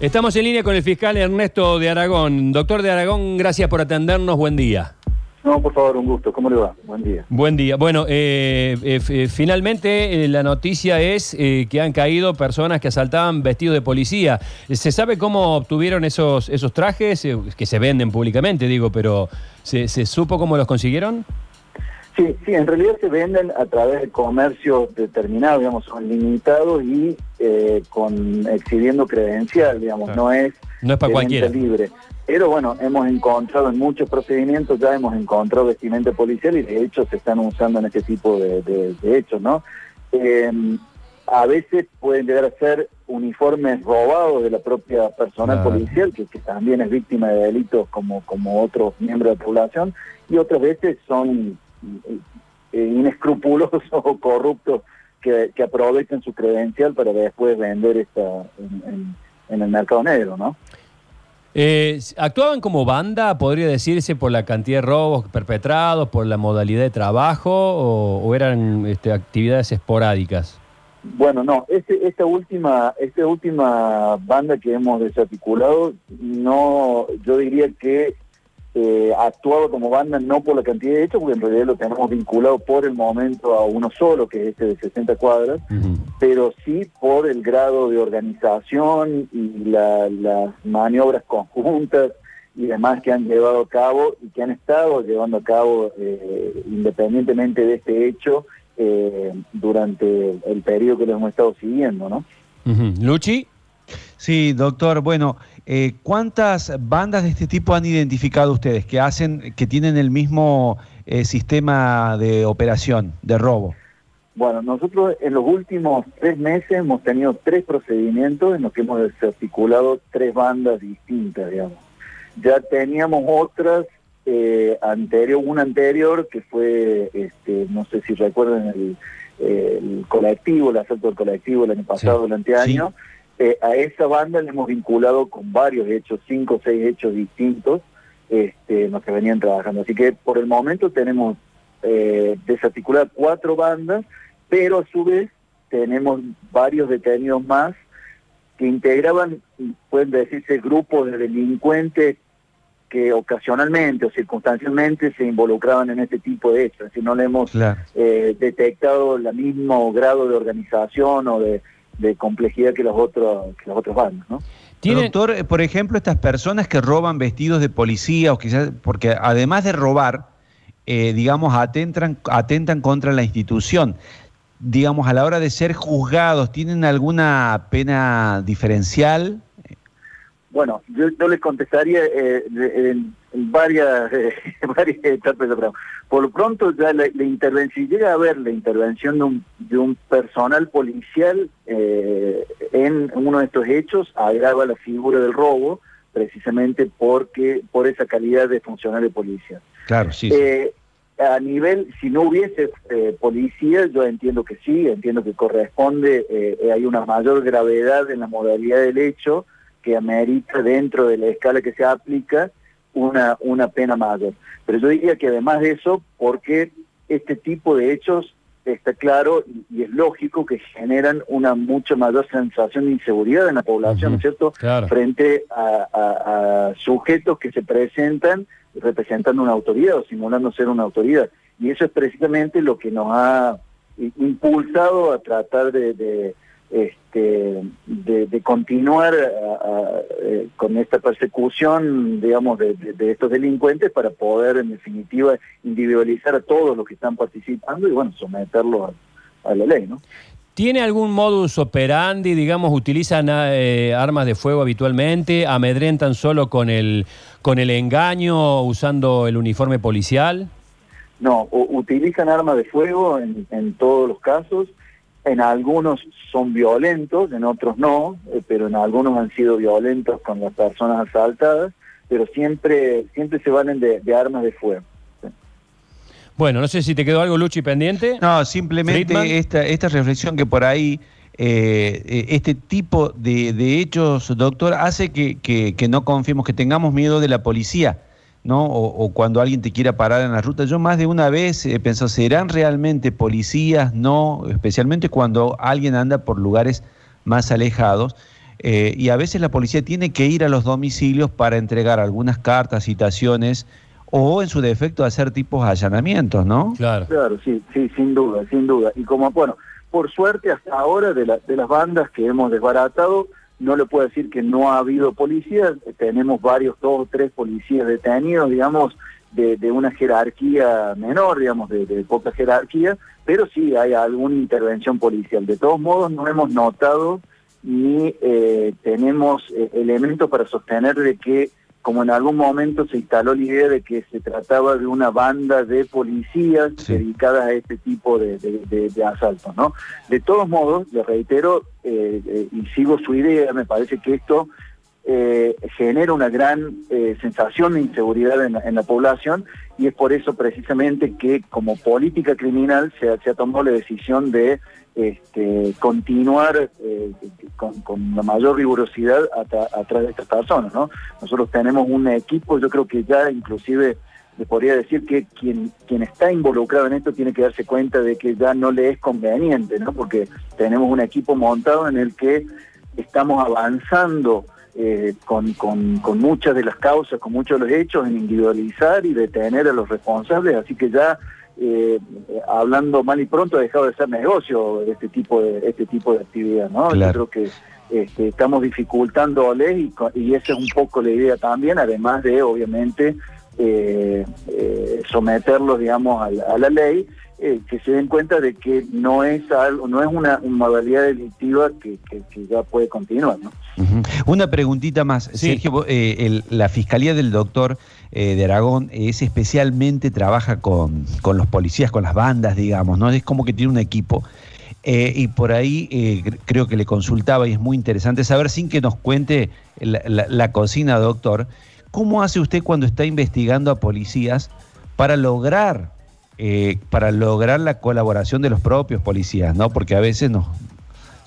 Estamos en línea con el fiscal Ernesto de Aragón. Doctor de Aragón, gracias por atendernos. Buen día. No, por favor, un gusto. ¿Cómo le va? Buen día. Buen día. Bueno, eh, eh, eh, finalmente la noticia es que han caído personas que asaltaban vestidos de policía. ¿Se sabe cómo obtuvieron esos, esos trajes? que se venden públicamente, digo, pero ¿se, ¿se supo cómo los consiguieron? Sí, sí, en realidad se venden a través de comercios determinados, digamos, son limitados y eh, con exhibiendo credencial, digamos, no es, no es para cualquiera. libre. Pero bueno, hemos encontrado en muchos procedimientos, ya hemos encontrado vestimenta policial y de hecho se están usando en este tipo de, hechos, ¿no? Eh, a veces pueden llegar a ser uniformes robados de la propia personal policial, que, que, también es víctima de delitos como, como otros miembros de la población, y otras veces son inescrupulosos o corruptos que, que, aprovechen su credencial para después vender esta en, el mercado negro, ¿no? Eh, ¿Actuaban como banda, podría decirse, por la cantidad de robos perpetrados, por la modalidad de trabajo o, eran este, actividades esporádicas? Bueno, no, este, esta última, esta última banda que hemos desarticulado, no, yo diría que eh, actuado como banda no por la cantidad de hechos, porque en realidad lo tenemos vinculado por el momento a uno solo, que es este de 60 cuadras, pero sí por el grado de organización y las maniobras conjuntas y demás que han llevado a cabo y que han estado llevando a cabo eh, independientemente de este hecho eh, durante el periodo que lo hemos estado siguiendo, ¿no? Luchi. Sí, doctor. Bueno, eh, ¿cuántas bandas de este tipo han identificado ustedes que hacen, que tienen el mismo eh, sistema de operación, de robo? Bueno, nosotros en los últimos tres meses hemos tenido tres procedimientos en los que hemos desarticulado tres bandas distintas, digamos. Ya teníamos otras eh, anterior, una anterior que fue, este, no sé si recuerdan el, colectivo, el asalto del colectivo el año pasado, durante año. Eh, a esa banda le hemos vinculado con varios hechos, cinco o seis hechos distintos, este, en los que venían trabajando. Así que por el momento tenemos eh, desarticuladas cuatro bandas, pero a su vez tenemos varios detenidos más que integraban, pueden decirse, grupos de delincuentes que ocasionalmente o circunstancialmente se involucraban en este tipo de hechos. Si no le hemos eh, detectado el mismo grado de organización o de de complejidad que los otros que los otros bandos, ¿no? Doctor, eh, por ejemplo, estas personas que roban vestidos de policía o quizás porque además de robar, eh, digamos, atentan, atentan contra la institución. Digamos, a la hora de ser juzgados, ¿tienen alguna pena diferencial? Bueno, yo, yo les contestaría eh, en, varias, varias etapas de Por lo pronto, ya la, intervención, si llega a haber la intervención de un, de un personal policial eh, en uno de estos hechos, agrava la figura del robo, precisamente porque por esa calidad de funcionario policial. Claro, sí. Eh, a nivel, si no hubiese eh, policía, yo entiendo que sí, entiendo que corresponde, eh, hay una mayor gravedad en la modalidad del hecho, que amerita dentro de la escala que se aplica una, una pena mayor. Pero yo diría que además de eso, porque este tipo de hechos está claro y, es lógico que generan una mucha mayor sensación de inseguridad en la población, ¿no es cierto? Frente a, sujetos que se presentan representando una autoridad o simulando ser una autoridad. Y eso es precisamente lo que nos ha impulsado a tratar de este, de, continuar eh, con esta persecución, digamos, de, estos delincuentes para poder, en definitiva, individualizar a todos los que están participando y, bueno, someterlos a, la ley, ¿no? ¿Tiene algún modus operandi, digamos, utilizan eh, armas de fuego habitualmente, amedrentan solo con el, con el engaño, usando el uniforme policial? No, utilizan armas de fuego en, en todos los casos en algunos son violentos, en otros no, eh, pero en algunos han sido violentos con las personas asaltadas, pero siempre, siempre se valen de, armas de fuego. Bueno, no sé si te quedó algo, Luchi, pendiente. No, simplemente esta, esta reflexión que por ahí, eh, eh, este tipo de, hechos, doctor, hace que, que no confiemos, que tengamos miedo de la policía ¿no? O, cuando alguien te quiera parar en la ruta. Yo más de una vez he pensado, ¿serán realmente policías? No, especialmente cuando alguien anda por lugares más alejados. eh, y a veces la policía tiene que ir a los domicilios para entregar algunas cartas, citaciones o en su defecto hacer tipos de allanamientos, ¿no? Claro. Claro, sí, sí, sin duda, sin duda. Y como, bueno, por suerte hasta ahora de, de las bandas que hemos desbaratado, no le puedo decir que no ha habido policías, tenemos varios, dos o tres policías detenidos, digamos, de, una jerarquía menor, digamos, de, poca jerarquía, pero sí hay alguna intervención policial. De todos modos, no hemos notado ni eh, tenemos eh, elementos para sostener de que como en algún momento se instaló la idea de que se trataba de una banda de policías dedicadas a este tipo de, asaltos, ¿no? De todos modos, le reitero, eh, eh, y sigo su idea, me parece que esto eh, genera una gran sensación de inseguridad en, la población y es por eso precisamente que como política criminal se, ha tomado la decisión de este, continuar eh, con, la mayor rigurosidad atrás de estas personas. ¿no? Nosotros tenemos un equipo, yo creo que ya inclusive le podría decir que quien, quien está involucrado en esto tiene que darse cuenta de que ya no le es conveniente, ¿no? porque tenemos un equipo montado en el que estamos avanzando eh, con, con, con, muchas de las causas, con muchos de los hechos, en individualizar y detener a los responsables, así que ya eh, hablando mal y pronto ha dejado de ser negocio este tipo de este tipo de actividad, ¿no? Yo creo que este, estamos dificultándoles y, y esa es un poco la idea también, además de obviamente eh, eh, someterlos, digamos, a la, ley, eh, que se den cuenta de que no es algo, no es una, modalidad delictiva que, ya puede continuar. ¿no? Una preguntita más, Sergio, la fiscalía del doctor de Aragón es especialmente trabaja con, con, los policías, con las bandas, digamos, ¿no? Es como que tiene un equipo. y por ahí creo que le consultaba y es muy interesante saber, sin que nos cuente la, la cocina, doctor, ¿Cómo hace usted cuando está investigando a policías para lograr, eh, para lograr la colaboración de los propios policías, ¿no? Porque a veces nos,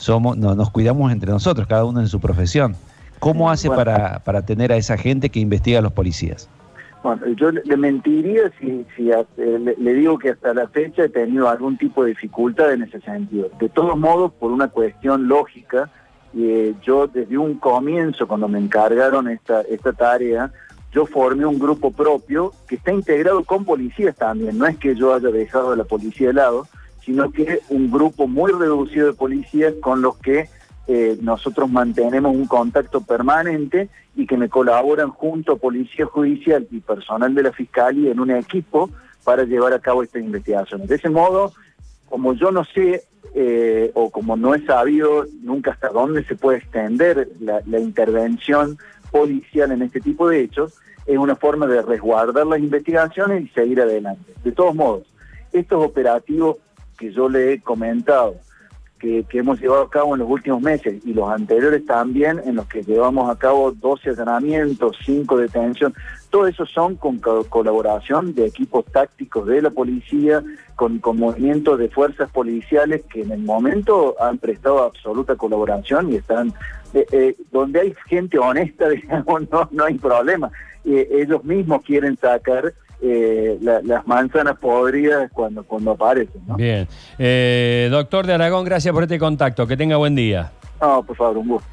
somos, nos cuidamos entre nosotros, cada uno en su profesión. ¿Cómo hace para, para tener a esa gente que investiga a los policías? Bueno, yo le mentiría si, eh, le, digo que hasta la fecha he tenido algún tipo de dificultad en ese sentido. De todos modos, por una cuestión lógica, eh, yo desde un comienzo, cuando me encargaron esta, esta tarea, yo formé un grupo propio que está integrado con policías también. No es que yo haya dejado a la policía de lado, sino que un grupo muy reducido de policías con los que eh, nosotros mantenemos un contacto permanente y que me colaboran junto a Policía Judicial y personal de la Fiscalía en un equipo para llevar a cabo esta investigación. De ese modo, como yo no sé eh, o como no he sabido nunca hasta dónde se puede extender la, intervención policial en este tipo de hechos, es una forma de resguardar las investigaciones y seguir adelante. De todos modos, estos operativos que yo le he comentado, que, hemos llevado a cabo en los últimos meses y los anteriores también, en los que llevamos a cabo 12 allanamientos, 5 detenciones, todo eso son con colaboración de equipos tácticos de la policía, con, con movimientos de fuerzas policiales que en el momento han prestado absoluta colaboración y están, eh, eh, donde hay gente honesta, digamos, no, no hay problema. Eh, ellos mismos quieren sacar eh, las manzanas podridas cuando, cuando aparecen. Bien. Eh, doctor de Aragón, gracias por este contacto. Que tenga buen día. No, por favor, un gusto.